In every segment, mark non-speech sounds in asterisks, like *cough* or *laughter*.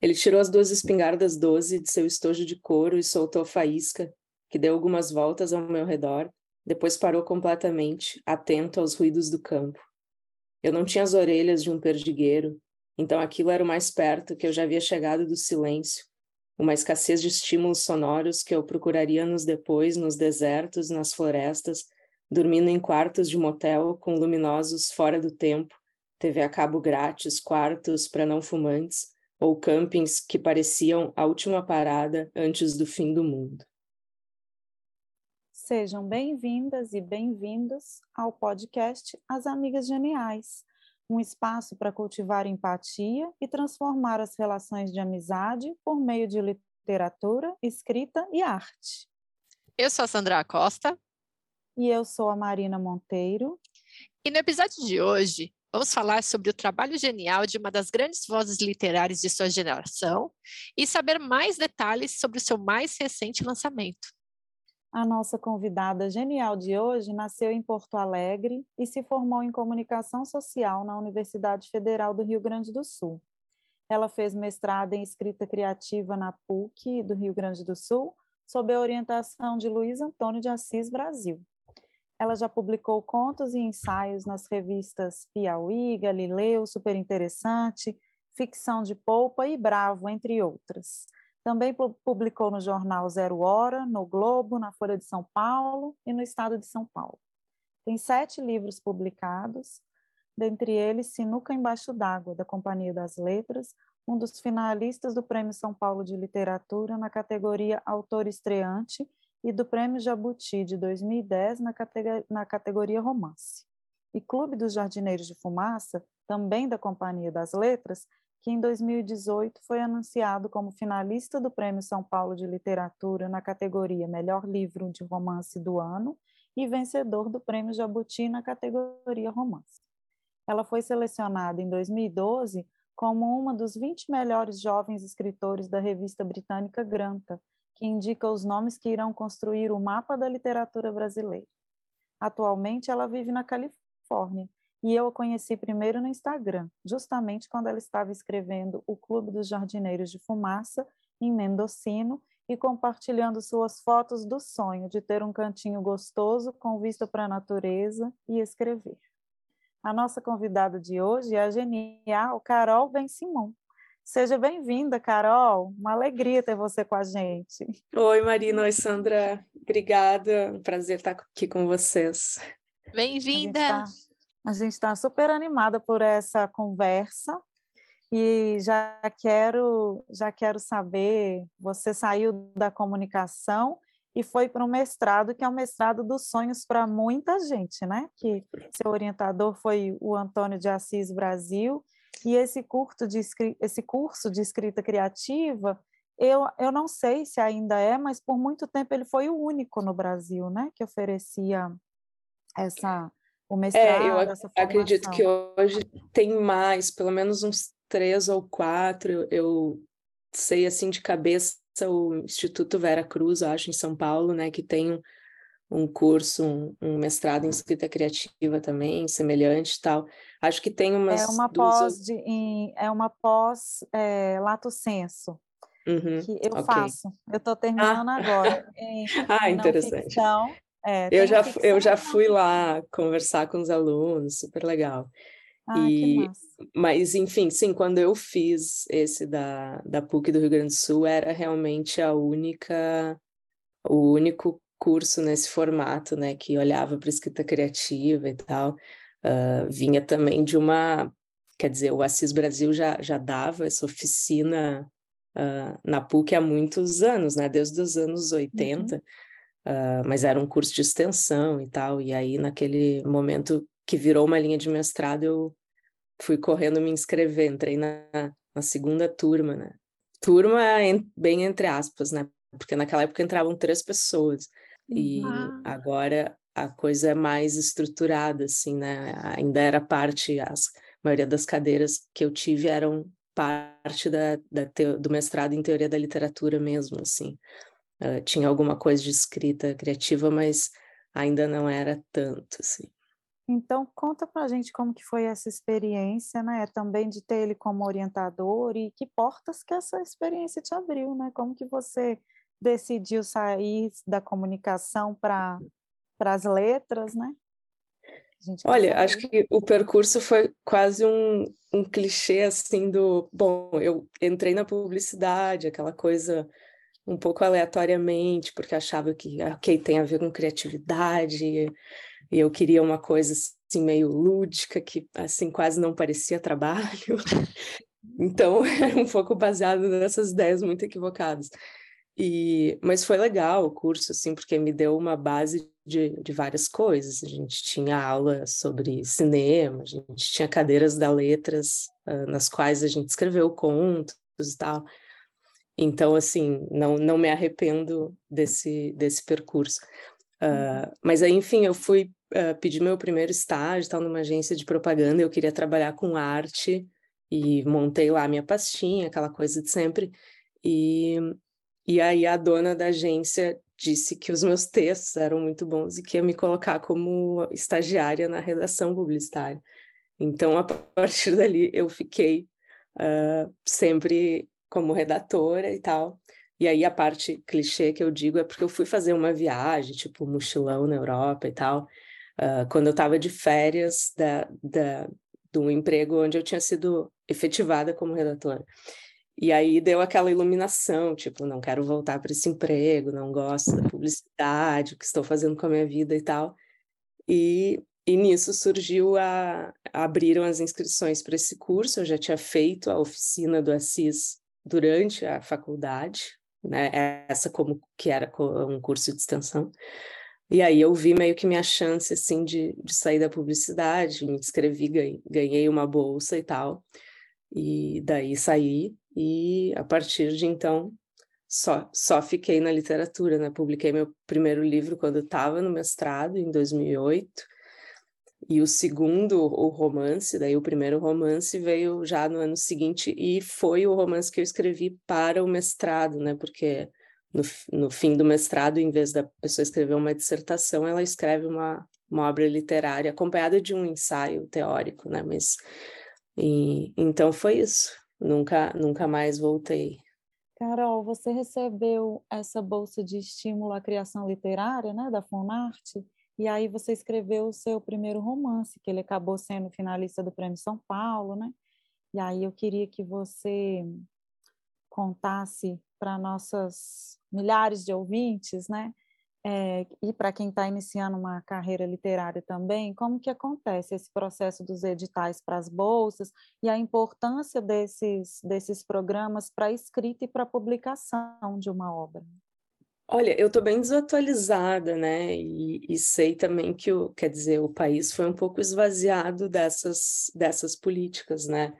Ele tirou as duas espingardas doze de seu estojo de couro e soltou faísca, que deu algumas voltas ao meu redor, depois parou completamente, atento aos ruídos do campo. Eu não tinha as orelhas de um perdigueiro, então aquilo era o mais perto que eu já havia chegado do silêncio, uma escassez de estímulos sonoros que eu procuraria nos depois, nos desertos, nas florestas, dormindo em quartos de motel com luminosos fora do tempo, TV a cabo grátis, quartos para não fumantes, ou campings que pareciam a última parada antes do fim do mundo. Sejam bem-vindas e bem-vindos ao podcast As Amigas Geniais, um espaço para cultivar empatia e transformar as relações de amizade por meio de literatura, escrita e arte. Eu sou a Sandra Costa. E eu sou a Marina Monteiro. E no episódio de hoje, Vamos falar sobre o trabalho genial de uma das grandes vozes literárias de sua geração e saber mais detalhes sobre o seu mais recente lançamento. A nossa convidada genial de hoje nasceu em Porto Alegre e se formou em comunicação social na Universidade Federal do Rio Grande do Sul. Ela fez mestrado em escrita criativa na PUC do Rio Grande do Sul, sob a orientação de Luiz Antônio de Assis Brasil. Ela já publicou contos e ensaios nas revistas Piauí, Galileu, Super Interessante, Ficção de Polpa e Bravo, entre outras. Também publicou no jornal Zero Hora, no Globo, na Folha de São Paulo e no Estado de São Paulo. Tem sete livros publicados, dentre eles Sinuca Embaixo d'Água, da Companhia das Letras, um dos finalistas do Prêmio São Paulo de Literatura na categoria Autor Estreante e do Prêmio Jabuti de 2010 na, categoria, na categoria Romance. E Clube dos Jardineiros de Fumaça, também da Companhia das Letras, que em 2018 foi anunciado como finalista do Prêmio São Paulo de Literatura na categoria Melhor Livro de Romance do Ano e vencedor do Prêmio Jabuti na categoria Romance. Ela foi selecionada em 2012 como uma dos 20 melhores jovens escritores da revista britânica Granta, que indica os nomes que irão construir o mapa da literatura brasileira. Atualmente, ela vive na Califórnia e eu a conheci primeiro no Instagram, justamente quando ela estava escrevendo O Clube dos Jardineiros de Fumaça, em Mendocino, e compartilhando suas fotos do sonho de ter um cantinho gostoso com vista para a natureza e escrever. A nossa convidada de hoje é a genial Carol Ben Simon, Seja bem-vinda, Carol. Uma alegria ter você com a gente. Oi, Marina. Oi, Sandra. Obrigada. Um prazer estar aqui com vocês. Bem-vinda. A gente está tá super animada por essa conversa e já quero já quero saber. Você saiu da comunicação e foi para um mestrado que é o mestrado dos sonhos para muita gente, né? Que seu orientador foi o Antônio de Assis Brasil e esse curso de, esse curso de escrita criativa, eu, eu não sei se ainda é, mas por muito tempo ele foi o único no Brasil, né, que oferecia essa o mestrado, é, eu acredito que hoje tem mais, pelo menos uns três ou quatro. Eu, eu sei assim de cabeça o Instituto Vera Cruz, eu acho, em São Paulo, né, que tem um, curso, um, um, mestrado em escrita criativa também, semelhante e tal. Acho que tem umas... É uma pós, de, em, é uma pós é, lato senso, uhum, que eu okay. faço. Eu estou terminando ah. agora. *laughs* Em, ah, interessante. Ficção, é, eu, já, eu já fui lá conversar com os alunos, super legal. Ah, e, mas, enfim, sim, quando eu fiz esse da, da PUC do Rio Grande do Sul, era realmente a única, o único curso nesse formato, né, que olhava para escrita criativa e tal, uh, vinha também de uma, quer dizer, o Assis Brasil já, já dava essa oficina uh, na PUC há muitos anos, né, desde os anos 80, uhum. uh, mas era um curso de extensão e tal, e aí naquele momento que virou uma linha de mestrado, eu fui correndo me inscrever, entrei na, na segunda turma, né, turma bem entre aspas, né, porque naquela época entravam três pessoas. E uhum. agora a coisa é mais estruturada, assim, né? Ainda era parte, as, a maioria das cadeiras que eu tive eram parte da, da do mestrado em teoria da literatura mesmo, assim. Uh, tinha alguma coisa de escrita criativa, mas ainda não era tanto, assim. Então, conta para a gente como que foi essa experiência, né? Também de ter ele como orientador e que portas que essa experiência te abriu, né? Como que você decidiu sair da comunicação para as letras, né? Olha, saber. acho que o percurso foi quase um, um clichê assim do, bom, eu entrei na publicidade, aquela coisa um pouco aleatoriamente, porque achava que, ok, tem a ver com criatividade, e eu queria uma coisa assim meio lúdica que assim quase não parecia trabalho. *laughs* então *laughs* era um pouco baseado nessas ideias muito equivocadas. E mas foi legal o curso assim porque me deu uma base de, de várias coisas. A gente tinha aula sobre cinema, a gente tinha cadeiras da letras uh, nas quais a gente escreveu contos e tal. Então, assim, não, não me arrependo desse, desse percurso. Uh, mas aí, enfim, eu fui uh, pedir meu primeiro estágio, estava numa agência de propaganda, eu queria trabalhar com arte e montei lá minha pastinha, aquela coisa de sempre. E, e aí a dona da agência disse que os meus textos eram muito bons e que ia me colocar como estagiária na redação publicitária. Então, a partir dali, eu fiquei uh, sempre como redatora e tal. E aí a parte clichê que eu digo é porque eu fui fazer uma viagem, tipo mochilão na Europa e tal, uh, quando eu estava de férias da, da, de um emprego onde eu tinha sido efetivada como redatora. E aí deu aquela iluminação, tipo, não quero voltar para esse emprego, não gosto da publicidade, o que estou fazendo com a minha vida e tal. E, e nisso surgiu a abriram as inscrições para esse curso. Eu já tinha feito a oficina do Assis durante a faculdade, né? Essa como que era um curso de extensão. E aí eu vi meio que minha chance, assim, de, de sair da publicidade, me inscrevi, ganhei, ganhei uma bolsa e tal. E daí saí e a partir de então só, só fiquei na literatura, né? Publiquei meu primeiro livro quando estava no mestrado, em 2008, e o segundo, o romance, daí o primeiro romance veio já no ano seguinte e foi o romance que eu escrevi para o mestrado, né? Porque no, no fim do mestrado, em vez da pessoa escrever uma dissertação, ela escreve uma, uma obra literária acompanhada de um ensaio teórico, né? Mas e, então foi isso. Nunca, nunca mais voltei. Carol, você recebeu essa bolsa de estímulo à criação literária, né, da Fonarte? E aí você escreveu o seu primeiro romance, que ele acabou sendo finalista do Prêmio São Paulo, né? E aí eu queria que você contasse para nossas milhares de ouvintes, né? É, e para quem está iniciando uma carreira literária também, como que acontece esse processo dos editais para as bolsas e a importância desses, desses programas para a escrita e para a publicação de uma obra? Olha, eu estou bem desatualizada, né? E, e, sei também que o, quer dizer, o país foi um pouco esvaziado dessas, dessas políticas, né?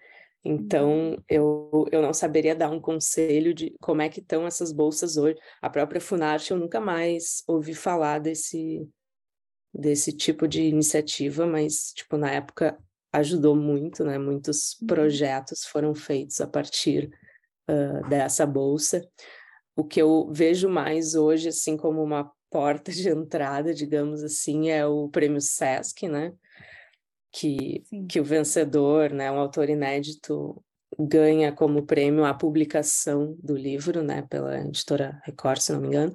Então, uhum. eu, eu não saberia dar um conselho de como é que estão essas bolsas hoje. A própria Funarte, eu nunca mais ouvi falar desse, desse tipo de iniciativa, mas, tipo, na época ajudou muito, né? Muitos uhum. projetos foram feitos a partir uh, dessa bolsa o que eu vejo mais hoje, assim, como uma porta de entrada, digamos assim, é o prêmio Sesc, né? Que, que o vencedor, né, um autor inédito, ganha como prêmio a publicação do livro, né, pela editora Record, se não me engano.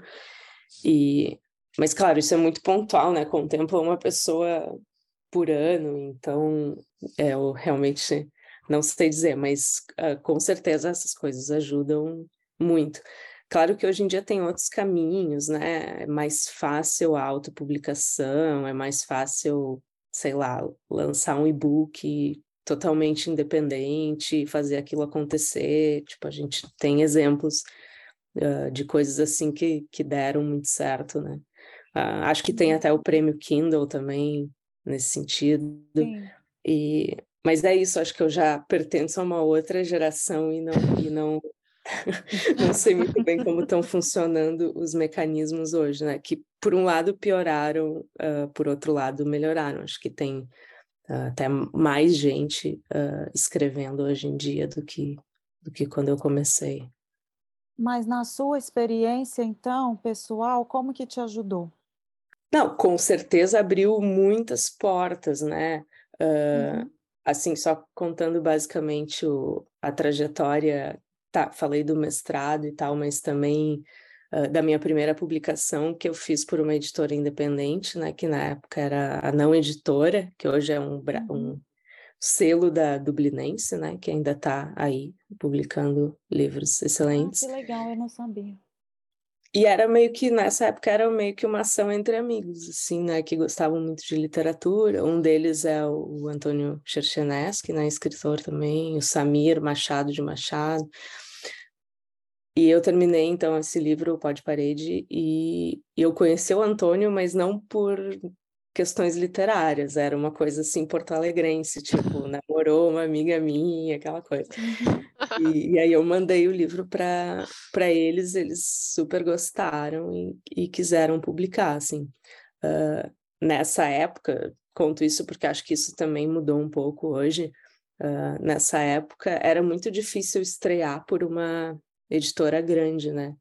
E, mas, claro, isso é muito pontual, né? Contempla uma pessoa por ano, então é, eu realmente não sei dizer, mas uh, com certeza essas coisas ajudam muito. Claro que hoje em dia tem outros caminhos, né? É mais fácil a autopublicação, é mais fácil, sei lá, lançar um e-book totalmente independente fazer aquilo acontecer. Tipo, a gente tem exemplos uh, de coisas assim que, que deram muito certo, né? Uh, acho que tem uhum. até o prêmio Kindle também nesse sentido. Sim. E, mas é isso, acho que eu já pertenço a uma outra geração e não, e não *laughs* não sei muito bem como estão funcionando os mecanismos hoje, né? Que por um lado pioraram, uh, por outro lado melhoraram. Acho que tem uh, até mais gente uh, escrevendo hoje em dia do que do que quando eu comecei. Mas na sua experiência, então, pessoal, como que te ajudou? Não, com certeza abriu muitas portas, né? Uh, uhum. Assim, só contando basicamente o, a trajetória, tá, falei do mestrado e tal, mas também uh, da minha primeira publicação que eu fiz por uma editora independente, né? Que na época era a Não Editora, que hoje é um, um uhum. selo da Dublinense, né? Que ainda está aí publicando livros excelentes. Ah, que legal, eu não sabia. E era meio que, nessa época, era meio que uma ação entre amigos, assim, né, que gostavam muito de literatura. Um deles é o Antônio Cherchenesky, né, escritor também, o Samir Machado de Machado. E eu terminei, então, esse livro, o Pó de Parede, e eu conheci o Antônio, mas não por questões literárias, era uma coisa assim porto-alegrense, tipo, *laughs* namorou uma amiga minha, aquela coisa. E, *laughs* e aí eu mandei o livro para eles, eles super gostaram e, e quiseram publicar, assim. Uh, nessa época, conto isso porque acho que isso também mudou um pouco hoje, uh, nessa época era muito difícil estrear por uma editora grande, né?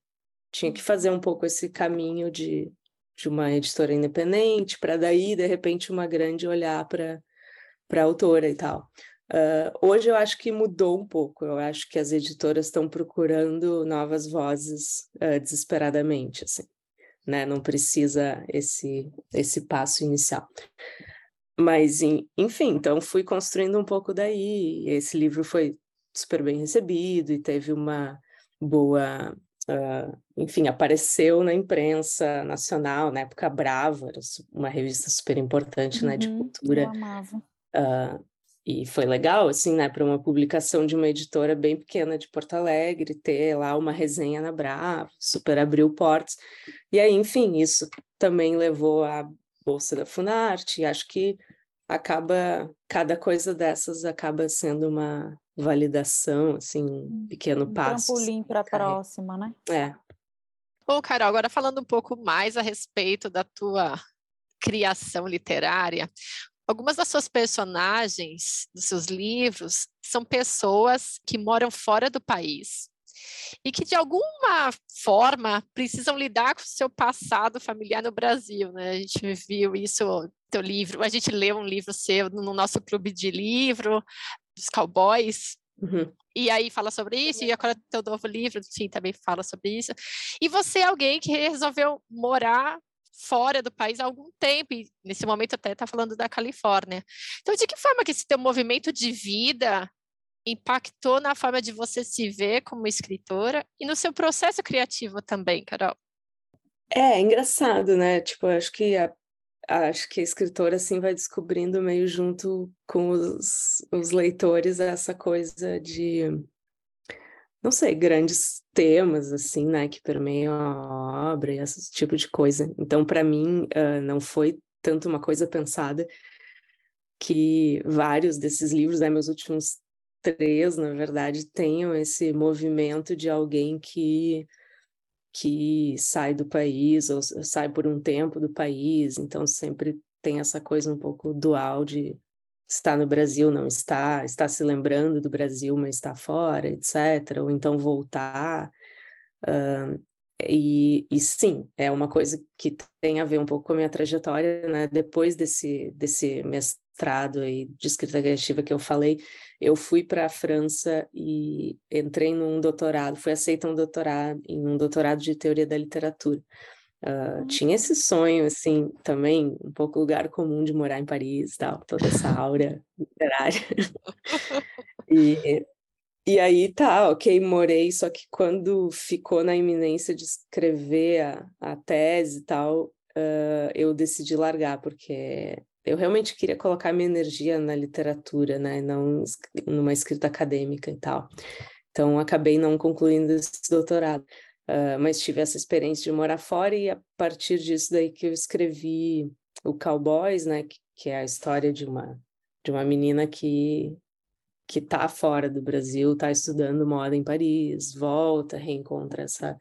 Tinha que fazer um pouco esse caminho de de uma editora independente, para daí, de repente, uma grande olhar para a autora e tal. Uh, hoje eu acho que mudou um pouco, eu acho que as editoras estão procurando novas vozes uh, desesperadamente, assim, né? Não precisa esse, esse passo inicial. Mas, enfim, então fui construindo um pouco daí, esse livro foi super bem recebido e teve uma boa Uh, enfim, apareceu na imprensa nacional, na época Brava, uma revista super importante, uhum, né, de uhum, cultura. Eu amava. Uh, e foi legal, assim, né, para uma publicação de uma editora bem pequena de Porto Alegre, ter lá uma resenha na Brava, super abriu portas. E aí, enfim, isso também levou à Bolsa da Funarte, e acho que acaba, cada coisa dessas acaba sendo uma validação, assim, um hum, pequeno um passo. Trampolim assim, para a próxima, né? É. Bom, Carol, agora falando um pouco mais a respeito da tua criação literária, algumas das suas personagens dos seus livros são pessoas que moram fora do país e que de alguma forma precisam lidar com o seu passado familiar no Brasil, né? A gente viu isso teu livro, a gente leu um livro seu no nosso clube de livro, dos cowboys. Uhum. E aí fala sobre isso, e agora teu novo livro, sim, também fala sobre isso. E você é alguém que resolveu morar fora do país há algum tempo, e nesse momento até está falando da Califórnia. Então, de que forma que esse teu movimento de vida impactou na forma de você se ver como escritora e no seu processo criativo também, Carol? É, é engraçado, né? Tipo, acho que a acho que a escritora assim vai descobrindo meio junto com os, os leitores essa coisa de não sei, grandes temas assim, né, que permeiam a obra e esse tipo de coisa. Então, para mim, uh, não foi tanto uma coisa pensada que vários desses livros, né, meus últimos três, na verdade, tenham esse movimento de alguém que que sai do país ou sai por um tempo do país, então sempre tem essa coisa um pouco dual de estar no Brasil, não está, está se lembrando do Brasil, mas está fora, etc. Ou então voltar. Uh, e, e, sim, é uma coisa que tem a ver um pouco com a minha trajetória, né? Depois desse, desse mestrado aí de escrita criativa que eu falei, eu fui para a França e entrei num doutorado, fui aceita um doutorado em um doutorado de teoria da literatura. Uh, tinha esse sonho, assim, também, um pouco lugar comum de morar em Paris, tal, toda essa aura literária. *laughs* e, e aí tá, ok, morei, só que quando ficou na iminência de escrever a, a tese e tal, uh, eu decidi largar, porque eu realmente queria colocar minha energia na literatura, né, não numa escrita acadêmica e tal. Então, acabei não concluindo esse doutorado. Uh, mas tive essa experiência de morar fora e a partir disso daí que eu escrevi o Cowboys, né, que, que é a história de uma de uma menina que que está fora do Brasil, está estudando moda em Paris, volta, reencontra essa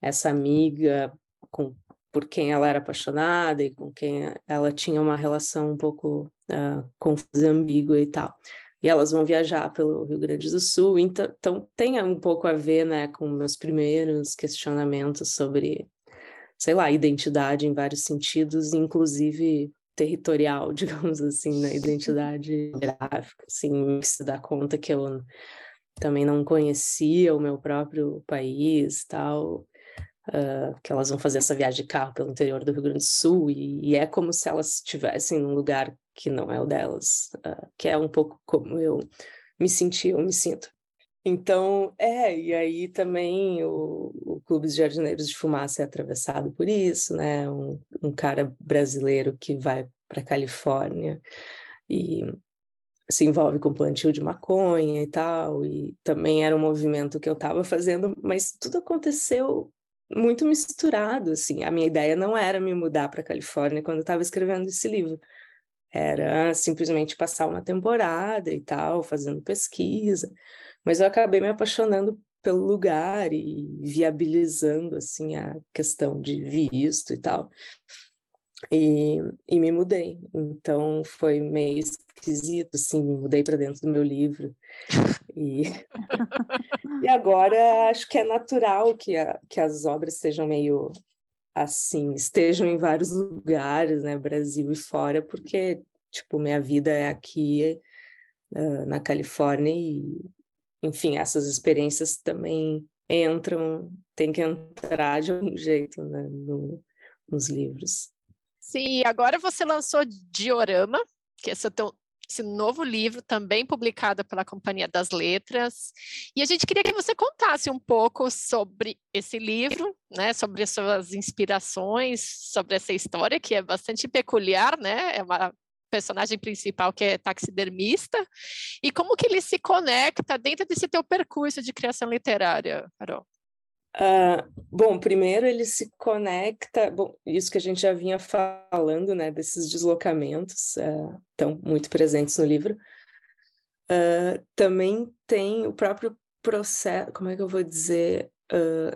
essa amiga com por quem ela era apaixonada e com quem ela tinha uma relação um pouco uh, confusa, ambígua e tal. E elas vão viajar pelo Rio Grande do Sul, então, então tem um pouco a ver né, com meus primeiros questionamentos sobre, sei lá, identidade em vários sentidos, inclusive territorial, *laughs* digamos assim, na né? identidade gráfica, assim, se dá conta que eu também não conhecia o meu próprio país, tal, uh, que elas vão fazer essa viagem de carro pelo interior do Rio Grande do Sul e, e é como se elas estivessem num lugar que não é o delas, uh, que é um pouco como eu me senti, eu me sinto. Então, é, e aí também o, o Clube de Jardineiros de Fumaça é atravessado por isso, né? Um, um cara brasileiro que vai para Califórnia e se envolve com plantio de maconha e tal, e também era um movimento que eu estava fazendo, mas tudo aconteceu muito misturado, assim. A minha ideia não era me mudar para Califórnia quando eu estava escrevendo esse livro. Era simplesmente passar uma temporada e tal, fazendo pesquisa. Mas eu acabei me apaixonando pelo lugar e viabilizando assim a questão de visto e tal. E, e me mudei. Então foi meio esquisito, assim, me mudei para dentro do meu livro. *laughs* E, *laughs* e agora acho que é natural que, a, que as obras sejam meio assim, estejam em vários lugares, né, Brasil e fora, porque, tipo, minha vida é aqui uh, na Califórnia e, enfim, essas experiências também entram, tem que entrar de algum jeito, né, no, nos livros. Sim, agora você lançou Diorama, que é esse novo livro, também publicado pela Companhia das Letras. E a gente queria que você contasse um pouco sobre esse livro, né, sobre as suas inspirações, sobre essa história que é bastante peculiar, né? É uma personagem principal que é taxidermista, e como que ele se conecta dentro desse teu percurso de criação literária, Carol? Uh, bom, primeiro ele se conecta, bom, isso que a gente já vinha falando, né, desses deslocamentos, uh, estão muito presentes no livro. Uh, também tem o próprio processo, como é que eu vou dizer?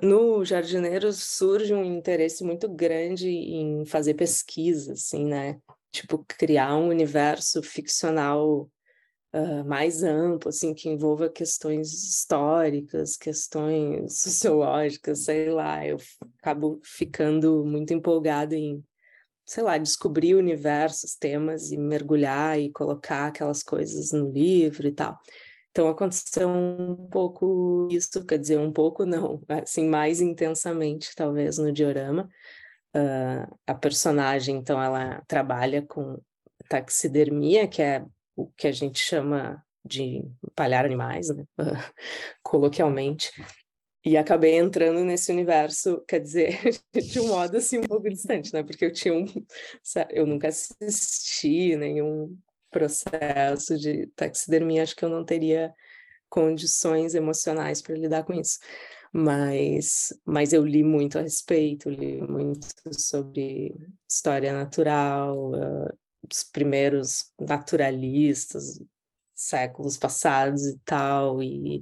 no Jardineiros surge um interesse muito grande em fazer pesquisa, assim, né? Tipo, criar um universo ficcional uh, mais amplo, assim, que envolva questões históricas, questões *laughs* sociológicas, sei lá, eu acabo ficando muito empolgada em, sei lá, descobrir universos, temas e mergulhar e colocar aquelas coisas no livro e tal. Então aconteceu um pouco isso, quer dizer, um pouco não, *laughs* assim, mais intensamente, talvez, no diorama. Uh, a personagem, então, ela trabalha com taxidermia, que é o que a gente chama de palhar animais, né? *laughs* coloquialmente. E acabei entrando nesse universo, quer dizer, *laughs* de um modo assim um pouco distante, né? Porque eu tinha um. Eu nunca assisti nenhum processo de taxidermia, acho que eu não teria condições emocionais para lidar com isso. Mas, mas eu li muito a respeito, li muito sobre história natural, uh, dos primeiros naturalistas, séculos passados e tal, e,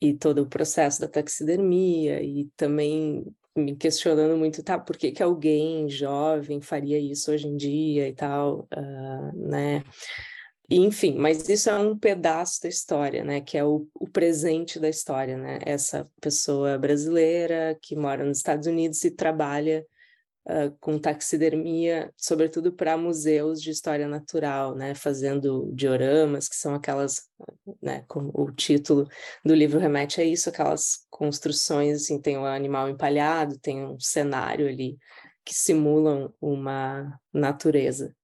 e todo o processo da taxidermia, e também me questionando muito, tá, por que, que alguém jovem faria isso hoje em dia e tal, uh, né? enfim, mas isso é um pedaço da história, né? Que é o, o presente da história, né? Essa pessoa brasileira que mora nos Estados Unidos e trabalha uh, com taxidermia, sobretudo para museus de história natural, né, fazendo dioramas, que são aquelas, né, como o título do livro remete a isso, aquelas construções, assim, tem o um animal empalhado, tem um cenário ali que simulam uma natureza.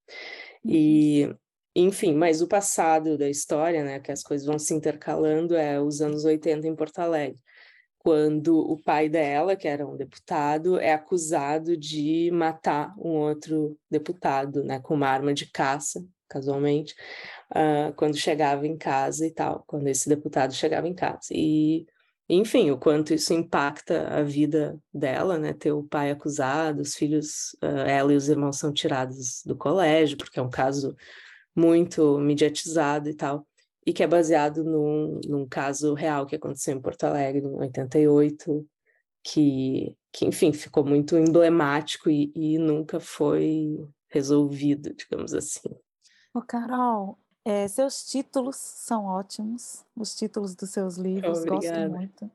E enfim, mas o passado da história, né, que as coisas vão se intercalando, é os anos 80 em Porto Alegre quando o pai dela, que era um deputado, é acusado de matar um outro deputado, né, com uma arma de caça, casualmente, uh, quando chegava em casa e tal, quando esse deputado chegava em casa. E, enfim, o quanto isso impacta a vida dela, né, ter o pai acusado, os filhos, uh, ela e os irmãos são tirados do colégio, porque é um caso muito mediatizado e tal e que é baseado num, num caso real que aconteceu em Porto Alegre em 88, que, que enfim, ficou muito emblemático e, e nunca foi resolvido, digamos assim. Ô, Carol, é, seus títulos são ótimos, os títulos dos seus livros, Obrigada. gosto muito.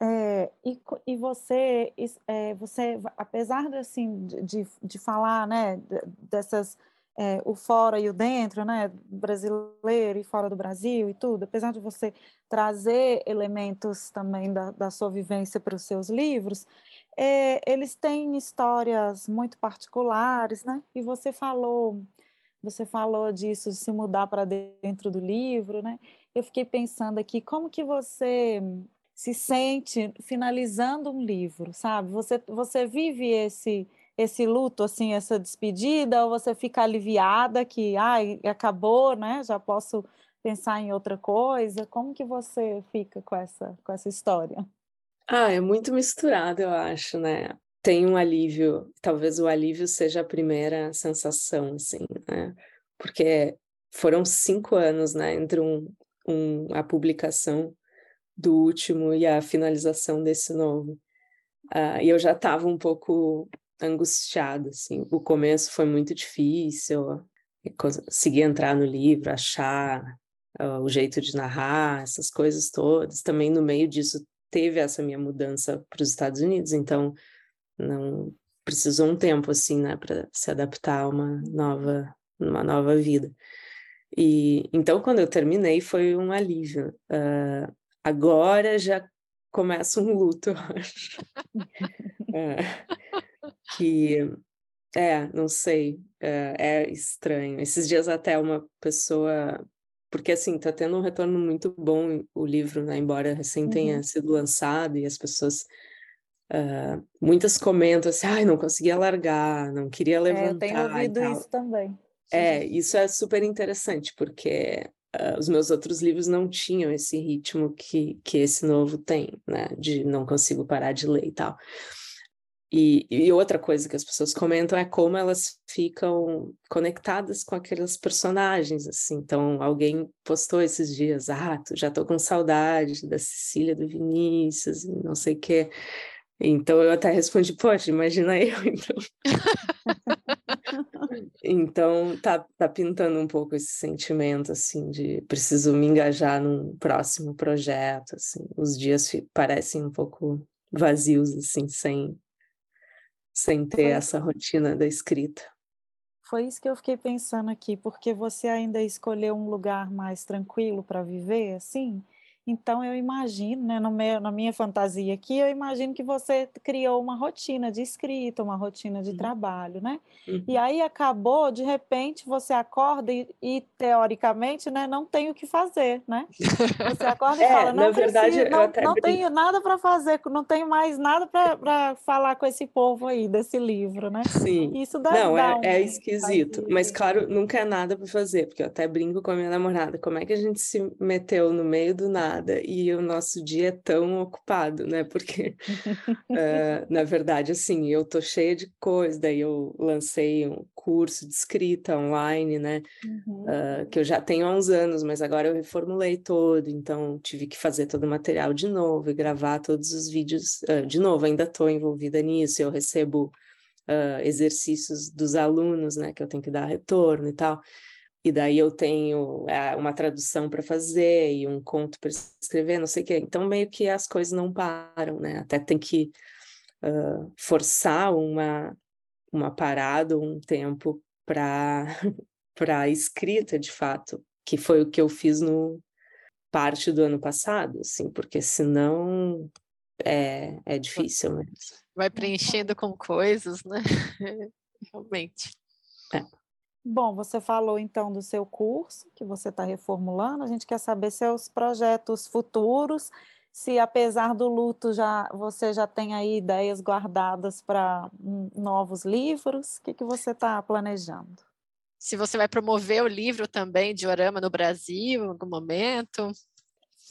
É, e, e você, é, você, apesar de, assim, de, de falar, né, dessas, é, o fora e o dentro, né, brasileiro e fora do Brasil e tudo, apesar de você trazer elementos também da, da sua vivência para os seus livros, é, eles têm histórias muito particulares, né, e você falou, você falou disso, de se mudar para dentro do livro, né, eu fiquei pensando aqui, como que você se sente finalizando um livro, sabe? Você, você vive esse esse luto, assim, essa despedida, ou você fica aliviada que, ai, acabou, né? Já posso pensar em outra coisa. Como que você fica com essa com essa história? Ah, é muito misturado, eu acho, né? Tem um alívio, talvez o alívio seja a primeira sensação, assim, né? Porque foram cinco anos, né, entre um, um, a publicação do último e a finalização desse novo. Uh, e eu já estava um pouco angustiada, assim. O começo foi muito difícil, conseguir entrar no livro, achar uh, o jeito de narrar, essas coisas todas. Também no meio disso teve essa minha mudança para os Estados Unidos, então não precisou um tempo assim, né, para se adaptar a uma nova, uma nova vida. E então quando eu terminei foi um alívio. Uh, Agora já começa um luto, eu acho. *laughs* é, que, é, não sei, é, é, estranho. Esses dias até uma pessoa, porque assim, tá tendo um retorno muito bom o livro, né? Embora recém tenha uhum. sido lançado e as pessoas Uh, muitas comentam assim, ai, não conseguia largar, não queria levantar. É, eu tenho ouvido isso também. É, isso é super interessante, porque uh, os meus outros livros não tinham esse ritmo que, que esse novo tem, né? De não consigo parar de ler e tal. E, e, outra coisa que as pessoas comentam é como elas ficam conectadas com aqueles personagens, assim. Então, alguém postou esses dias, ah, já tô com saudade da Cecília, do Vinícius, não sei o quê. Então, eu até respondi, poxa, imagina eu, *laughs* então. Então tá, tá pintando um pouco esse sentimento assim de preciso me engajar num próximo projeto, assim. Os dias parecem um pouco vazios assim, sem sem ter essa rotina da escrita. Foi isso que eu fiquei pensando aqui, porque você ainda escolheu um lugar mais tranquilo para viver, assim? Então, eu imagino, né, no meu, na minha fantasia aqui, eu imagino que você criou uma rotina de escrita, uma rotina de uhum. trabalho, né? Uhum. E aí acabou, de repente, você acorda e, e, teoricamente, né, não tem o que fazer, né? Você acorda e *laughs* é, fala, não, verdade, preciso, não, não tenho nada para fazer, não tenho mais nada para falar com esse povo aí, desse livro, né? Sim. Isso dá, não, dá é, um, é esquisito, mas claro, nunca é nada para fazer, porque eu até brinco com a minha namorada, como é que a gente se meteu no meio do nada nada e o nosso dia é tão ocupado, né? Porque, uh, *laughs* na verdade, assim, eu tô cheia de coisa, daí eu lancei um curso de escrita online, né? Uhum. Uh, que eu já tenho há uns anos, mas agora eu reformulei todo, então tive que fazer todo o material de novo e gravar todos os vídeos uh, de novo, ainda estou envolvida nisso, eu recebo exercícios dos alunos, né? Que eu tenho que dar retorno e tal e daí eu tenho é, uma tradução para fazer e um conto para escrever, não sei o quê. Então, meio que as coisas não param, né? Até tem que uh, forçar uma, uma parada, um tempo para *laughs* a escrita, de fato, que foi o que eu fiz no parte do ano passado, assim, porque senão é, é difícil mesmo. Vai preenchendo com coisas, né? *laughs* Realmente. É. Bom, você falou então do seu curso que você está reformulando. A gente quer saber seus projetos futuros, se apesar do luto já você já tem aí ideias guardadas para novos livros. O que, que você está planejando? Se você vai promover o livro também de Orama no Brasil em algum momento?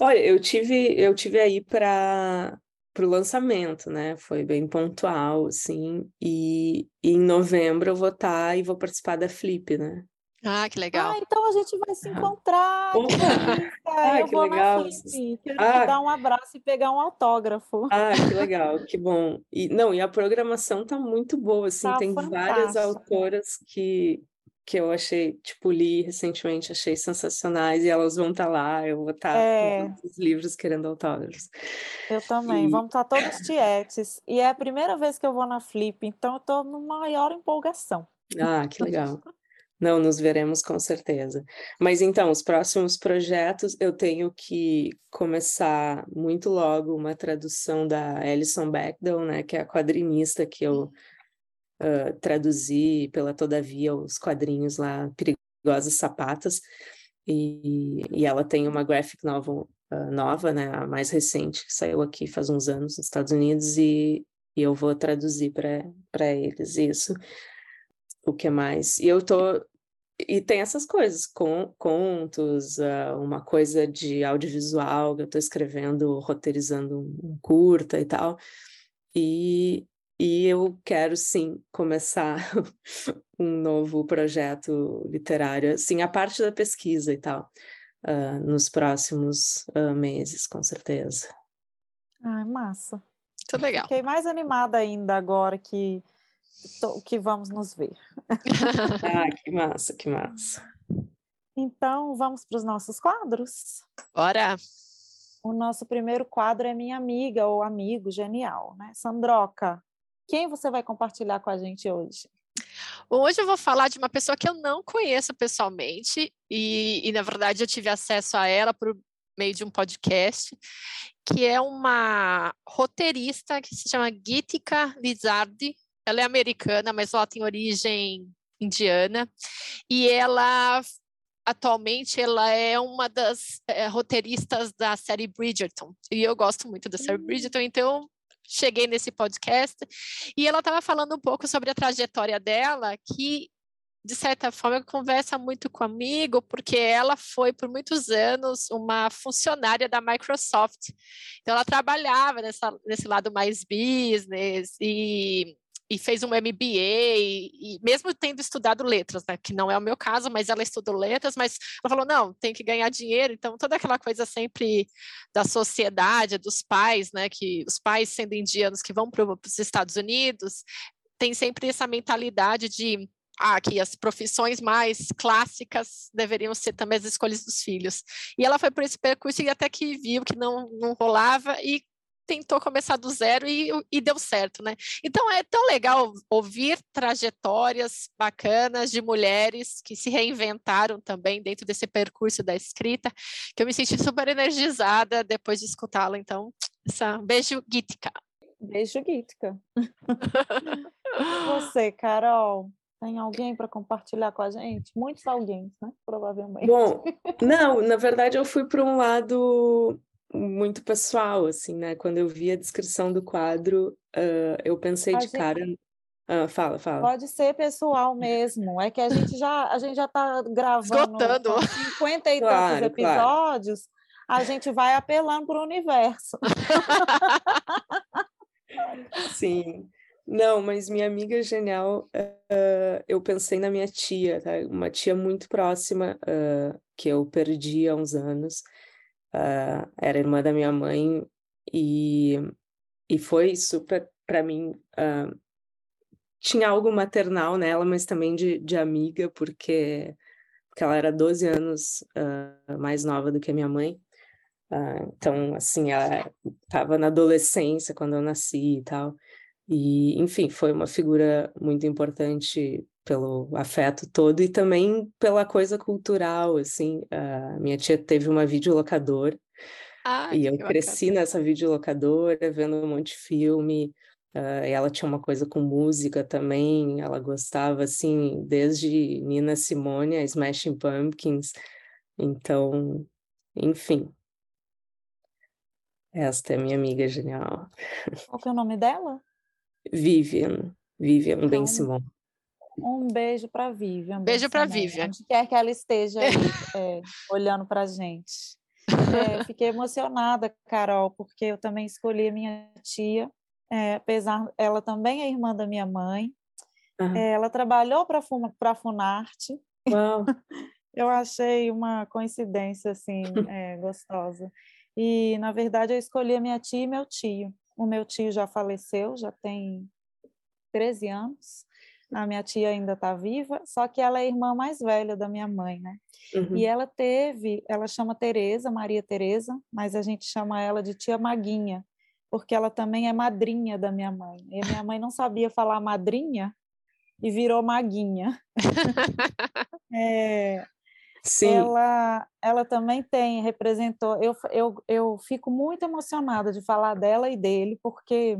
Olha, eu tive eu tive aí para para o lançamento, né? Foi bem pontual, assim. E, e em novembro eu vou estar tá, e vou participar da Flip, né? Ah, que legal. Ah, então a gente vai se encontrar. Ah. Que ah, eu que vou legal. na Flip. Quero ah. te dar um abraço e pegar um autógrafo. Ah, que *laughs* legal, que bom. E não, e a programação tá muito boa, assim, tá tem fantástico. várias autoras que que eu achei, tipo, li recentemente, achei sensacionais, e elas vão estar tá lá, eu vou estar tá é... com os livros querendo autógrafos. Eu também, e... vamos estar tá todos tietes. E é a primeira vez que eu vou na Flip, então eu estou numa maior empolgação. Ah, que legal. Não, nos veremos com certeza. Mas então, os próximos projetos, eu tenho que começar muito logo uma tradução da Alison Bechdel, né, que é a quadrinista que eu uh, traduzi pela Todavia os quadrinhos lá, Perigosas Sapatas, e, e ela tem uma graphic novel uh, nova, né, a mais recente, que saiu aqui faz uns anos nos Estados Unidos, e, e eu vou traduzir para eles isso o que mais? E eu tô e tem essas coisas, com, contos, uh, uma coisa de audiovisual, que eu estou escrevendo, roteirizando um, curta e tal. E, e eu quero sim começar *laughs* um novo projeto literário, assim, a parte da pesquisa e tal, uh, nos próximos uh, meses, com certeza. Ai, massa. Muito legal. Fiquei mais animada ainda agora que que vamos nos ver. *laughs* ah, que massa, que massa. Então, vamos para os nossos quadros? Bora! O nosso primeiro quadro é Minha Amiga ou Amigo Genial, né? Sandroca, quem você vai compartilhar com a gente hoje? Hoje eu vou falar de uma pessoa que eu não conheço pessoalmente e, e na verdade, eu tive acesso a ela por meio de um podcast, que é uma roteirista que se chama Gitika Lizardi, ela é americana, mas ela tem origem indiana. E ela atualmente ela é uma das é, roteiristas da série Bridgerton. E eu gosto muito da série Bridgerton, então cheguei nesse podcast e ela estava falando um pouco sobre a trajetória dela, que de certa forma conversa muito comigo, porque ela foi por muitos anos uma funcionária da Microsoft. Então ela trabalhava nessa, nesse lado mais business e e fez um MBA, e, e, mesmo tendo estudado letras, né, que não é o meu caso, mas ela estudou letras, mas ela falou, não, tem que ganhar dinheiro, então toda aquela coisa sempre da sociedade, dos pais, né, que os pais sendo indianos que vão para os Estados Unidos, tem sempre essa mentalidade de ah, que as profissões mais clássicas deveriam ser também as escolhas dos filhos. E ela foi por esse percurso e até que viu que não, não rolava e tentou começar do zero e, e deu certo, né? Então é tão legal ouvir trajetórias bacanas de mulheres que se reinventaram também dentro desse percurso da escrita, que eu me senti super energizada depois de escutá-la. Então, essa, beijo, Gitka. Beijo, Gitka. *laughs* Você, Carol, tem alguém para compartilhar com a gente? Muitos alguém, né? Provavelmente. Bom, não, na verdade eu fui para um lado muito pessoal, assim, né? Quando eu vi a descrição do quadro, uh, eu pensei a de gente... cara. Uh, fala, fala. Pode ser pessoal mesmo. É que a gente já a gente já está gravando Esgotando. 50 e claro, tantos episódios. Claro. A gente vai apelando para o universo. Sim. Não, mas minha amiga genial, uh, eu pensei na minha tia, tá? uma tia muito próxima uh, que eu perdi há uns anos uh, era irmã da minha mãe e, e foi super para mim uh, tinha algo maternal nela, mas também de, de amiga, porque, porque ela era 12 anos uh, mais nova do que a minha mãe. Uh, então, assim, ela estava na adolescência quando eu nasci e tal. E, enfim, foi uma figura muito importante pelo afeto todo e também pela coisa cultural, assim. A minha tia teve uma videolocadora ah, e eu cresci bacana. nessa videolocadora vendo um monte de filme. Uh, ela tinha uma coisa com música também, ela gostava, assim, desde Nina Simone a Smashing Pumpkins. Então, enfim. Esta é minha amiga genial. Qual que é o nome dela? Vivian. Vivian então, Ben Simon. Um beijo para Vivian. Beijo para Vivian. Onde quer que ela esteja aí, *laughs* é, olhando para a gente. É, fiquei emocionada, Carol, porque eu também escolhi a minha tia, é, apesar ela também é irmã da minha mãe. Uhum. ela trabalhou para a Funarte. Uau. *laughs* eu achei uma coincidência assim é, gostosa. E na verdade eu escolhi a minha tia e meu tio. O meu tio já faleceu, já tem 13 anos A minha tia ainda está viva, só que ela é a irmã mais velha da minha mãe, né? Uhum. E ela teve, ela chama Teresa, Maria Teresa, mas a gente chama ela de tia Maguinha, porque ela também é madrinha da minha mãe. E a minha mãe não sabia falar madrinha e virou Maguinha. *laughs* é, Sim. Ela, ela também tem, representou. Eu, eu, eu fico muito emocionada de falar dela e dele, porque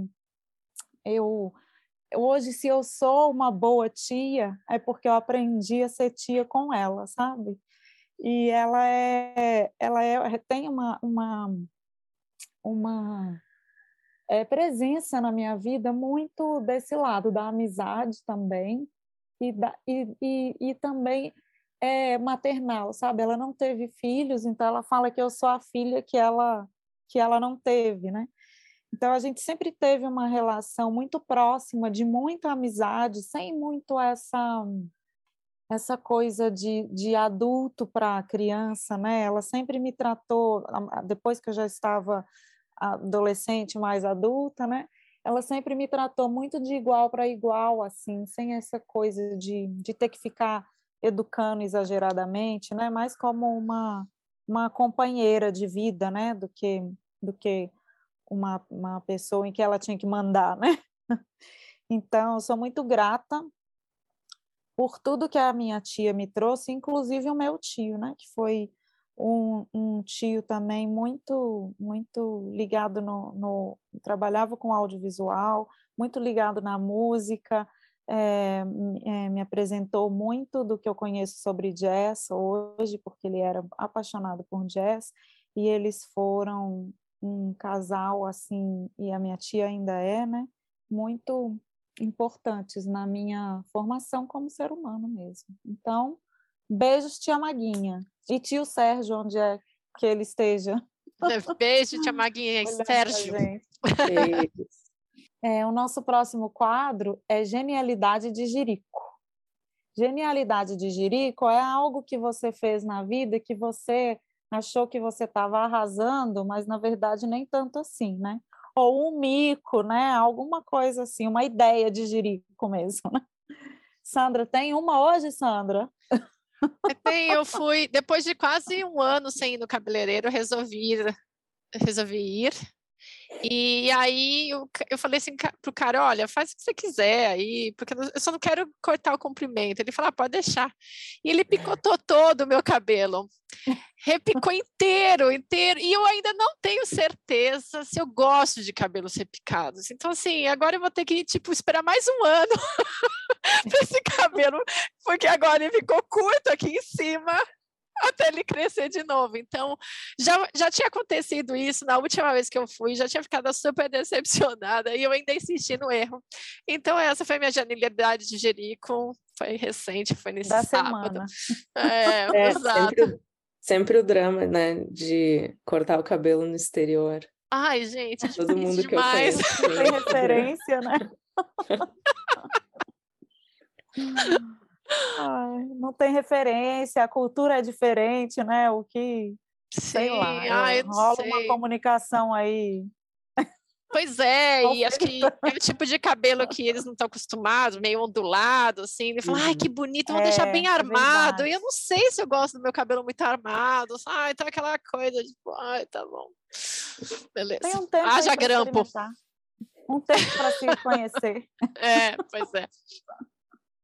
eu hoje, se eu sou uma boa tia, é porque eu aprendi a ser tia com ela, sabe? E ela é, ela é, tem uma, uma, uma é, presença na minha vida muito desse lado da amizade também e, da, e, e, e também é maternal, sabe? Ela não teve filhos, então ela fala que eu sou a filha que ela que ela não teve, né? Então a gente sempre teve uma relação muito próxima, de muita amizade, sem muito essa essa coisa de, de adulto para criança, né? Ela sempre me tratou, depois que eu já estava adolescente, mais adulta, né? Ela sempre me tratou muito de igual para igual, assim, sem essa coisa de, de ter que ficar educando exageradamente, né? Mais como uma, uma companheira de vida, né? Do que, do que uma, uma pessoa em que ela tinha que mandar, né? *laughs* Então, eu sou muito grata por tudo que a minha tia me trouxe, inclusive o meu tio, né? Que foi um, um tio também muito, muito ligado no, no, trabalhava com audiovisual, muito ligado na música, é, é, me apresentou muito do que eu conheço sobre jazz hoje, porque ele era apaixonado por jazz, e eles foram um casal assim, e a minha tia ainda é, né, muito importantes na minha formação como ser humano mesmo. Então, beijos, tia Maguinha. E tio Sérgio, onde é que ele esteja. *laughs* Beijo, tia Maguinha. Sérgio. É, o nosso próximo quadro é Genialidade de Jirico. Genialidade de Jirico é algo que você fez na vida que você achou que você estava arrasando, mas na verdade nem tanto assim, né? Ou um mico, né? Alguma coisa assim, uma ideia de Jirico mesmo, né? Sandra, tem uma hoje, Sandra? Tem, eu fui, depois de quase um ano sem ir no cabeleireiro, resolvi, resolvi ir. E aí eu, eu falei assim pro cara, olha, faz o que você quiser aí, porque eu só não quero cortar o comprimento. Ele falou, ah, pode deixar. E ele picotou todo o meu cabelo. Repicou inteiro, inteiro. E eu ainda não tenho certeza se eu gosto de cabelos repicados. Então, assim, agora eu vou ter que, tipo, esperar mais um ano *laughs* para esse cabelo, porque agora ele ficou curto aqui em cima *laughs* até ele crescer de novo. Então, já, já tinha acontecido isso na última vez que eu fui, já tinha ficado super decepcionada e eu ainda insisti no erro. Então, essa foi minha genialidade de Jerico, foi recente, foi nesse da sábado. É, *laughs* é *laughs* sempre, sempre, o drama, né, de cortar o cabelo no exterior. Ai, gente, é todo mundo demais. que eu conheço. Tem referência, né? Ai, não tem referência, a cultura é diferente, né? O que, Sim, sei lá, ai, rola sei. uma comunicação aí. Pois *laughs* é, e acho que é o tipo de cabelo que eles não estão acostumados, meio ondulado, assim. Ele fala, ai, que bonito, vou é, deixar bem é armado. É e eu não sei se eu gosto do meu cabelo muito armado. Ai, então aquela coisa, tipo, ai, tá bom. Beleza. Tem um tempo Haja grampo. Um tempo para se conhecer. é, pois é.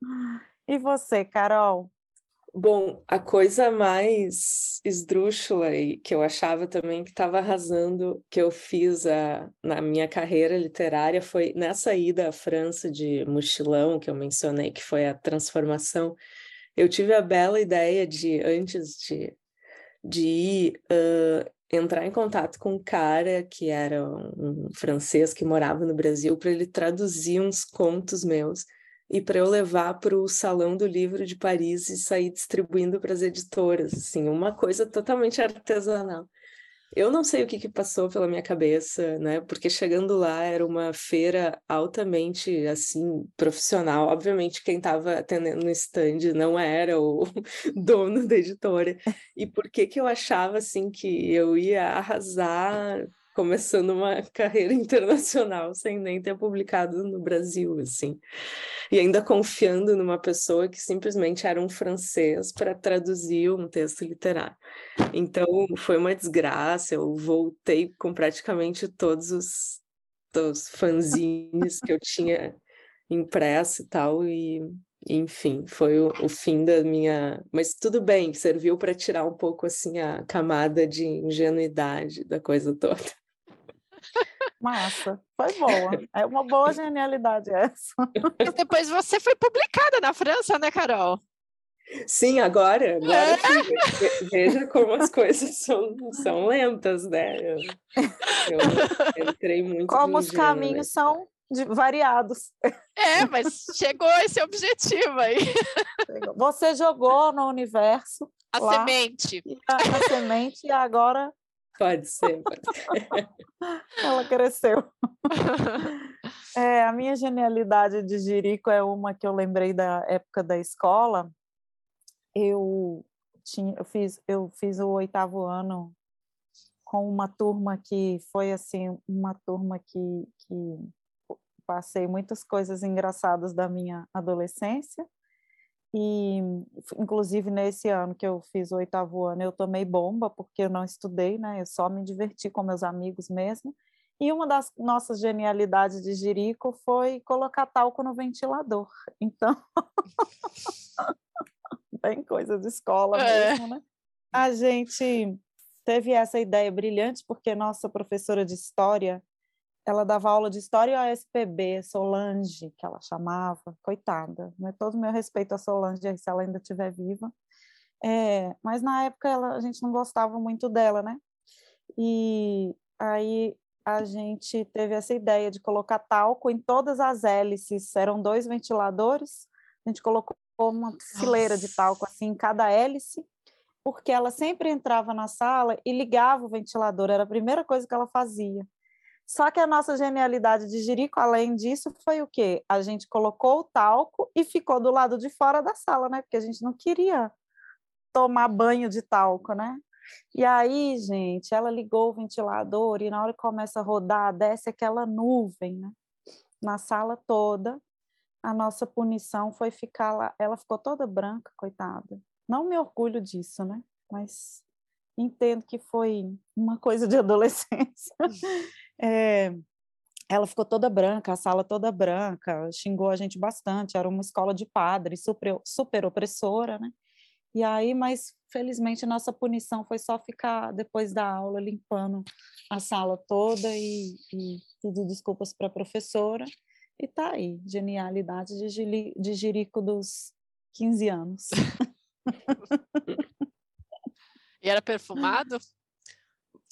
*laughs* E você, Carol? Bom, a coisa mais esdrúxula e que eu achava também que estava arrasando, que eu fiz a, na minha carreira literária, foi nessa ida à França de mochilão, que eu mencionei, que foi a transformação. Eu tive a bela ideia de, antes de, de ir, uh, entrar em contato com um cara que era um francês que morava no Brasil, para ele traduzir uns contos meus e para eu levar para o Salão do Livro de Paris e sair distribuindo para as editoras, assim, uma coisa totalmente artesanal. Eu não sei o que, que passou pela minha cabeça, né? Porque chegando lá era uma feira altamente, assim, profissional. Obviamente, quem estava atendendo no stand não era o *laughs* dono da editora. E por que que eu achava, assim, que eu ia arrasar começando uma *laughs* carreira internacional sem nem ter publicado no Brasil, assim. E ainda confiando numa pessoa que simplesmente era um francês para traduzir um texto literário. Então, foi uma desgraça, eu voltei com praticamente todos os, os fanzines que eu tinha impresso e tal, e enfim, foi o, o, fim da minha. Mas tudo bem, serviu para tirar um pouco assim a camada de ingenuidade da coisa toda. Massa, foi boa. É uma boa genialidade essa. E depois você foi publicada na França, né, Carol? Sim, agora, agora é. veja como as coisas são, são lentas, né? Eu, eu entrei muito. Como os caminhos né? são de, variados. É, mas chegou esse objetivo aí. Você jogou no universo. A lá, semente. A, a semente e agora. Pode ser, pode ser. Ela cresceu. *laughs* É, a minha genialidade de Jerico é uma que eu lembrei da época da escola. Eu tinha, eu fiz, eu fiz o oitavo ano com uma turma que foi assim uma turma que, que passei muitas coisas engraçadas da minha adolescência. E, inclusive, nesse ano que eu fiz o oitavo ano, eu tomei bomba, porque eu não estudei, né? Eu só me diverti com meus amigos mesmo. E uma das nossas genialidades de Jerico foi colocar talco no ventilador. *laughs* Então, *laughs* bem coisa de escola é. mesmo, né? A gente teve essa ideia brilhante, porque nossa professora de história ela dava aula de história e OSPB, Solange, que ela chamava, coitada, né? todo o meu respeito a Solange, se ela ainda estiver viva, é, mas na época ela, a gente não gostava muito dela, né? E aí a gente teve essa ideia de colocar talco em todas as hélices, eram dois ventiladores, a gente colocou uma fileira de talco assim em cada hélice, porque ela sempre entrava na sala e ligava o ventilador, era a primeira coisa que ela fazia. Só que a nossa genialidade de Jerico, além disso, foi o quê? A gente colocou o talco e ficou do lado de fora da sala, né? Porque a gente não queria tomar banho de talco, né? E aí, gente, ela ligou o ventilador e na hora que começa a rodar, desce aquela nuvem, né? Na sala toda. A nossa punição foi ficar lá. Ela ficou toda branca, coitada. Não me orgulho disso, né? Mas entendo que foi uma coisa de adolescência. *laughs* É, ela ficou toda branca, a sala toda branca, xingou a gente bastante, era uma escola de padres, super, super opressora, né? E aí, mas felizmente nossa punição foi só ficar depois da aula limpando a sala toda e, e pedir desculpas para a professora. E tá aí, genialidade de, Gili, de Jirico dos 15 anos. E era perfumado? *laughs*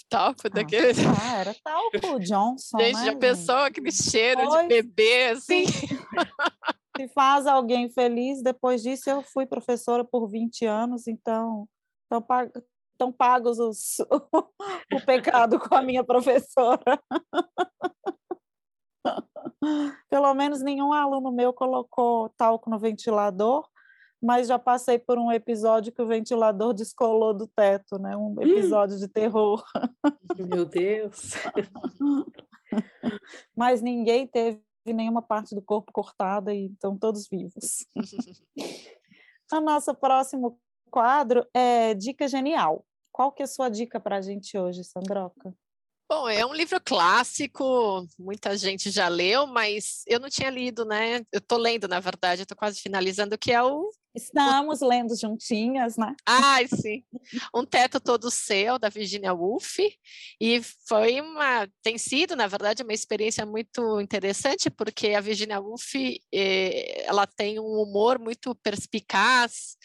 talco daquele. Ah, era talco *laughs* Johnson. Gente, né, já pensou aquele cheiro pois, de bebê assim? *laughs* Se faz alguém feliz, depois disso eu fui professora por 20 anos, então estão pag pagos os, *laughs* o pecado com a minha professora. Pelo menos nenhum aluno meu colocou talco no ventilador mas já passei por um episódio que o ventilador descolou do teto, né? Um episódio de terror. Meu Deus! *laughs* mas ninguém teve nenhuma parte do corpo cortada e estão todos vivos. o nosso próximo quadro é Dica Genial. Qual que é a sua dica para a gente hoje, Sandroca? Bom, é um livro clássico, muita gente já leu, mas eu não tinha lido, né? Eu estou lendo, na verdade, estou quase finalizando, que é o Estamos lendo juntinhas, né? Ai, sim. Um Teto Todo Seu, da Virginia Woolf. E foi uma... Tem sido, na verdade, uma experiência muito interessante, porque a Virginia Woolf, eh, ela tem um humor muito perspicaz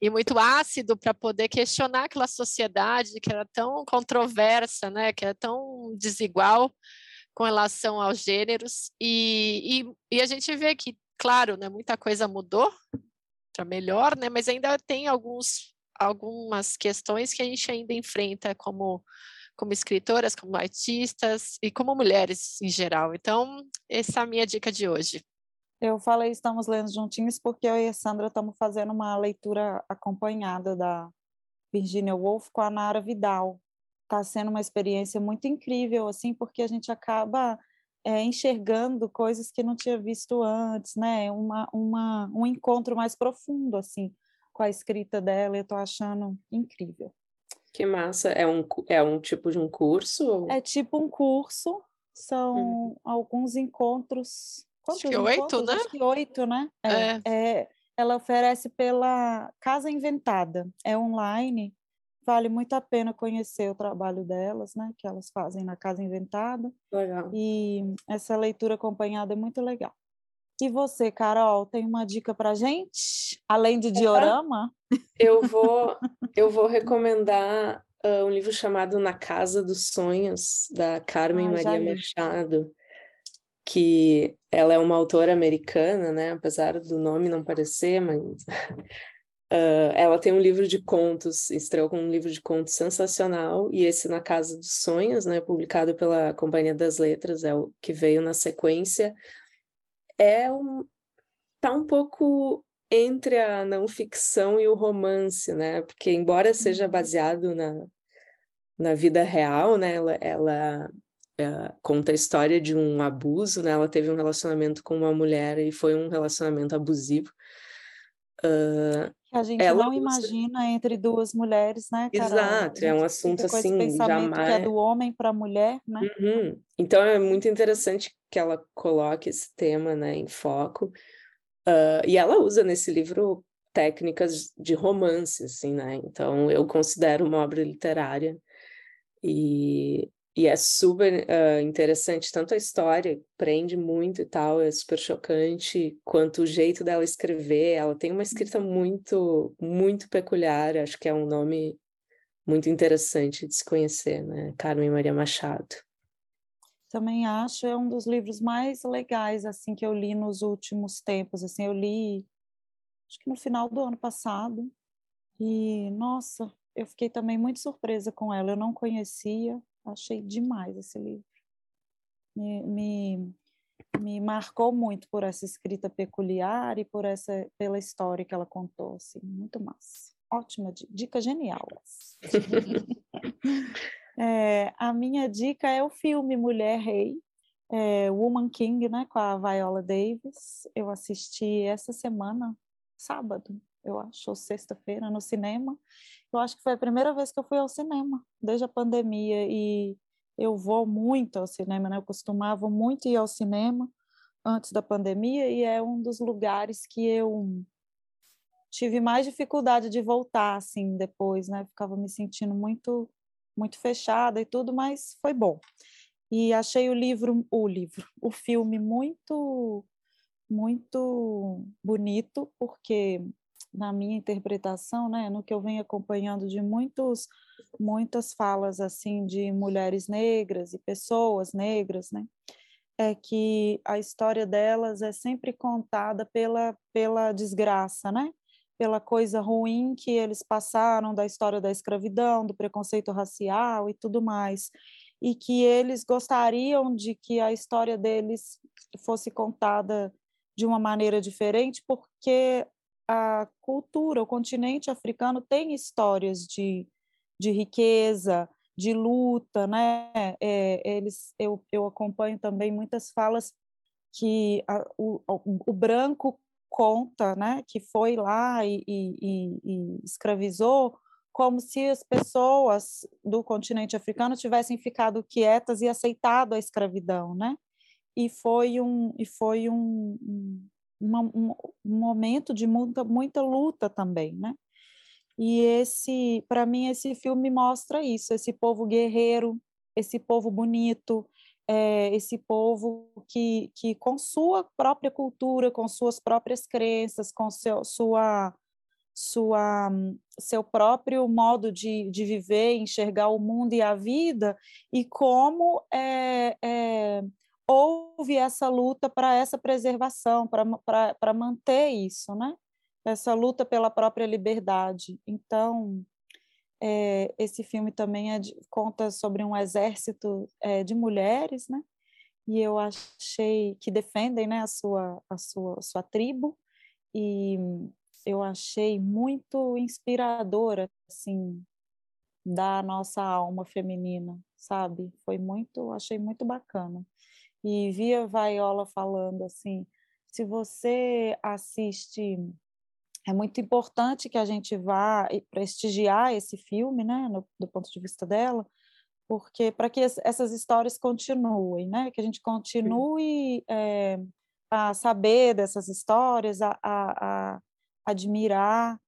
e muito ácido para poder questionar aquela sociedade que era tão controversa, né? Que era tão desigual com relação aos gêneros. E, e, e a gente vê que, claro, né, muita coisa mudou para melhor, né? Mas ainda tem alguns, algumas questões que a gente ainda enfrenta como como escritoras, como artistas e como mulheres em geral. Então, essa é a minha dica de hoje. Eu falei estamos lendo juntinhos porque eu e a Sandra estamos fazendo uma leitura acompanhada da Virginia Woolf com a Nara Vidal. está sendo uma experiência muito incrível, assim, porque a gente acaba é, enxergando coisas que não tinha visto antes, né? Uma, uma, um encontro mais profundo, assim, com a escrita dela, eu estou achando incrível. Que massa! É um, é um tipo de um curso? É tipo um curso, são hum. alguns encontros. Quantos Acho que oito, né? Acho que oito, né? É, é. é, ela oferece pela Casa Inventada, é online, vale muito a pena conhecer o trabalho delas, né? Que elas fazem na Casa Inventada. Legal. E essa leitura acompanhada é muito legal. E você, Carol, tem uma dica para gente, além de diorama? Eu vou, *laughs* eu vou recomendar uh, um livro chamado Na Casa dos Sonhos da Carmen ah, Maria Machado, que ela é uma autora americana, né? Apesar do nome não parecer, mas uh, ela tem um livro de contos, estreou com um livro de contos sensacional e esse Na Casa dos Sonhos, né? Publicado pela Companhia das Letras, é o que veio na sequência é um tá um pouco entre a não ficção e o romance, né? Porque embora seja uhum. baseado na, na vida real, né? Ela, ela é, conta a história de um abuso, né? Ela teve um relacionamento com uma mulher e foi um relacionamento abusivo. Uh, a gente não imagina entre duas mulheres, né, Carol? Exato, é um assunto assim, jamais... que é do homem para a mulher, né? Uhum. Então é muito interessante que ela coloque esse tema, né, em foco. Uh, e ela usa nesse livro técnicas de romance, assim, né? Então eu considero uma obra literária e e é super uh, interessante, tanto a história prende muito e tal, é super chocante, quanto o jeito dela escrever. Ela tem uma escrita muito, muito peculiar, acho que é um nome muito interessante de se conhecer, né? Carmen Maria Machado. Também acho, é um dos livros mais legais, assim, que eu li nos últimos tempos, assim, eu li, acho que no final do ano passado, e, nossa, eu fiquei também muito surpresa com ela, eu não conhecia, Achei demais esse livro. Me, me, me, marcou muito por essa escrita peculiar e por essa pela história que ela contou, assim, muito massa. Ótima dica genial. *laughs* é, a minha dica é o filme Mulher Rei, é, Woman King, né, com a Viola Davis. Eu assisti essa semana, sábado, eu acho, ou sexta-feira, no cinema. Eu acho que foi a primeira vez que eu fui ao cinema, desde a pandemia, e eu vou muito ao cinema, né? Eu costumava muito ir ao cinema antes da pandemia, e é um dos lugares que eu tive mais dificuldade de voltar, assim, depois, né? Ficava me sentindo muito, muito fechada e tudo, mas foi bom. E achei o livro, o livro, o filme muito, muito bonito, porque na minha interpretação, né, no que eu venho acompanhando de muitos, muitas falas assim de mulheres negras e pessoas negras, né, é que a história delas é sempre contada pela pela desgraça, né, pela coisa ruim que eles passaram da história da escravidão, do preconceito racial e tudo mais, e que eles gostariam de que a história deles fosse contada de uma maneira diferente, porque a cultura, o continente africano tem histórias de, de riqueza, de luta, né? É, eles, eu, eu acompanho também muitas falas que a, o, o, branco conta, né? Que foi lá e, e, e escravizou, como se as pessoas do continente africano tivessem ficado quietas e aceitado a escravidão, né? E foi um, e foi um, uma, um, momento de muita, muita luta também, né? E esse, para mim, esse filme mostra isso, esse povo guerreiro, esse povo bonito, é, esse povo que, que com sua própria cultura, com suas próprias crenças, com seu, sua, sua, seu próprio modo de, de viver, enxergar o mundo e a vida, e como é, é, houve essa luta para essa preservação, para manter isso, né? Essa luta pela própria liberdade. Então, é, esse filme também é de, conta sobre um exército é, de mulheres, né? E eu achei que defendem, né, a sua a sua a sua tribo e eu achei muito inspiradora, assim, da nossa alma feminina, sabe? Foi muito, achei muito bacana. E via Vaiola falando assim, se você assiste é muito importante que a gente vá prestigiar esse filme, né, no, do ponto de vista dela, porque para que essas histórias continuem, né, que a gente continue é, a saber dessas histórias, a, a, a admirar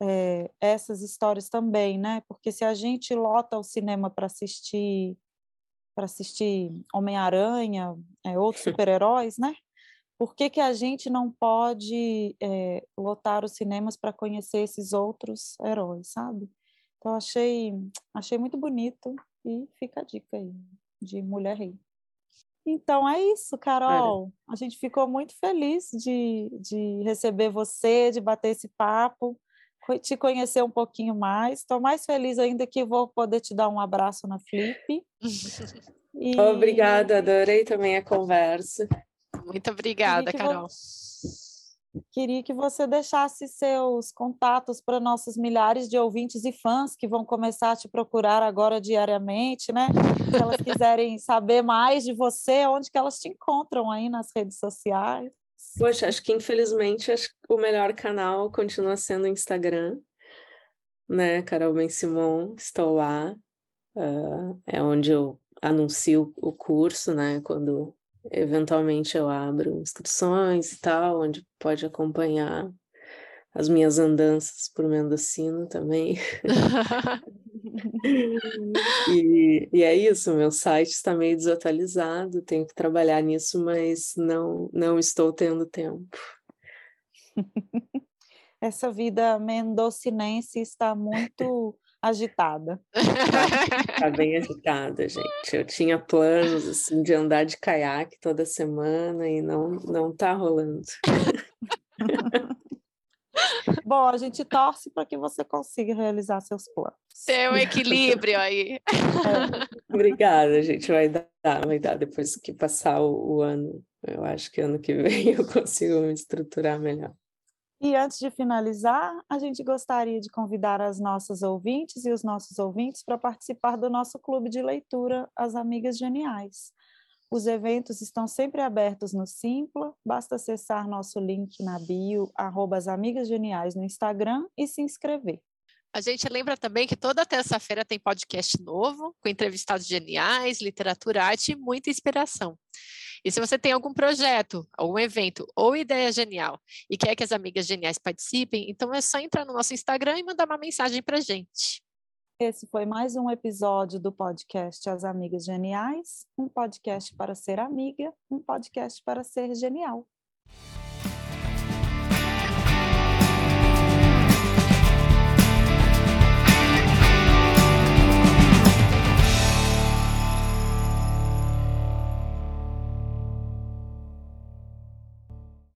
é, essas histórias também, né, porque se a gente lota o cinema para assistir para assistir Homem-Aranha, é, outros *laughs* super-heróis, né? por que, que a gente não pode é, lotar os cinemas para conhecer esses outros heróis, sabe? Então achei, achei muito bonito e fica a dica aí de Mulher Rei. Então é isso, Carol. A gente ficou muito feliz de, de receber você, de bater esse papo, te conhecer um pouquinho mais. Estou mais feliz ainda que vou poder te dar um abraço na Flip. E... Obrigada, adorei também a conversa. Muito obrigada, Carol. Queria que você deixasse seus contatos para nossos milhares de ouvintes e fãs que vão começar a te procurar agora diariamente, né? Se elas quiserem saber mais de você, onde que elas te encontram aí nas redes sociais? Poxa, acho que infelizmente acho que o melhor canal continua sendo o Instagram, né? Carol Ben Simon, estou lá. Uh, é onde eu anuncio o curso, né? Quando Eventualmente eu abro inscrições e tal, onde pode acompanhar as minhas andanças por Mendocino também. *laughs* *laughs* *laughs* e, e, é isso, meu site está meio desatualizado, tenho que trabalhar nisso, mas não, não estou tendo tempo. *laughs* Essa vida mendocinense está muito *laughs* agitada. Tá, bem agitada, gente. Eu tinha planos assim de andar de caiaque toda semana e não não tá rolando. Bom, a gente torce para que você consiga realizar seus planos. Um equilíbrio aí. É. Obrigada, gente. Vai dar, vai dar depois que passar o, o ano. Eu acho que ano que vem eu consigo me estruturar melhor. E antes de finalizar, a gente gostaria de convidar as nossas ouvintes e os nossos ouvintes para participar do nosso clube de leitura As Amigas Geniais. Os eventos estão sempre abertos no Simpla, basta acessar nosso link na bio, arroba no Instagram e se inscrever. A gente lembra também que toda terça-feira tem podcast novo, com entrevistados geniais, literatura, arte e muita inspiração. E se você tem algum projeto, algum evento ou ideia genial e quer que as amigas geniais participem, então é só entrar no nosso Instagram e mandar uma mensagem para gente. Esse foi mais um episódio do podcast As Amigas Geniais, um podcast para ser amiga, um podcast para ser genial.